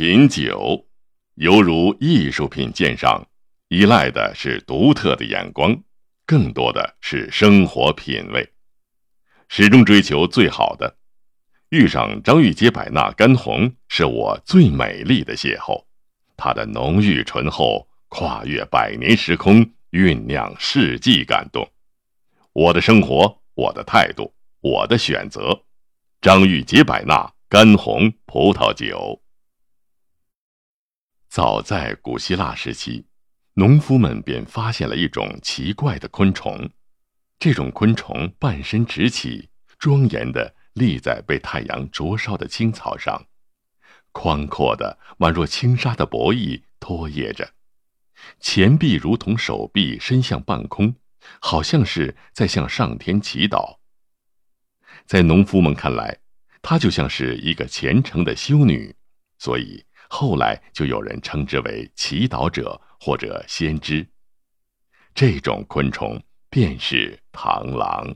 品酒，犹如艺术品鉴赏，依赖的是独特的眼光，更多的是生活品味，始终追求最好的。遇上张玉洁百纳干红，是我最美丽的邂逅。它的浓郁醇厚，跨越百年时空，酝酿世纪感动。我的生活，我的态度，我的选择。张玉洁百纳干红葡萄酒。早在古希腊时期，农夫们便发现了一种奇怪的昆虫。这种昆虫半身直起，庄严地立在被太阳灼烧的青草上，宽阔的宛若轻纱的薄翼拖曳着，前臂如同手臂伸向半空，好像是在向上天祈祷。在农夫们看来，它就像是一个虔诚的修女，所以。后来就有人称之为祈祷者或者先知。这种昆虫便是螳螂。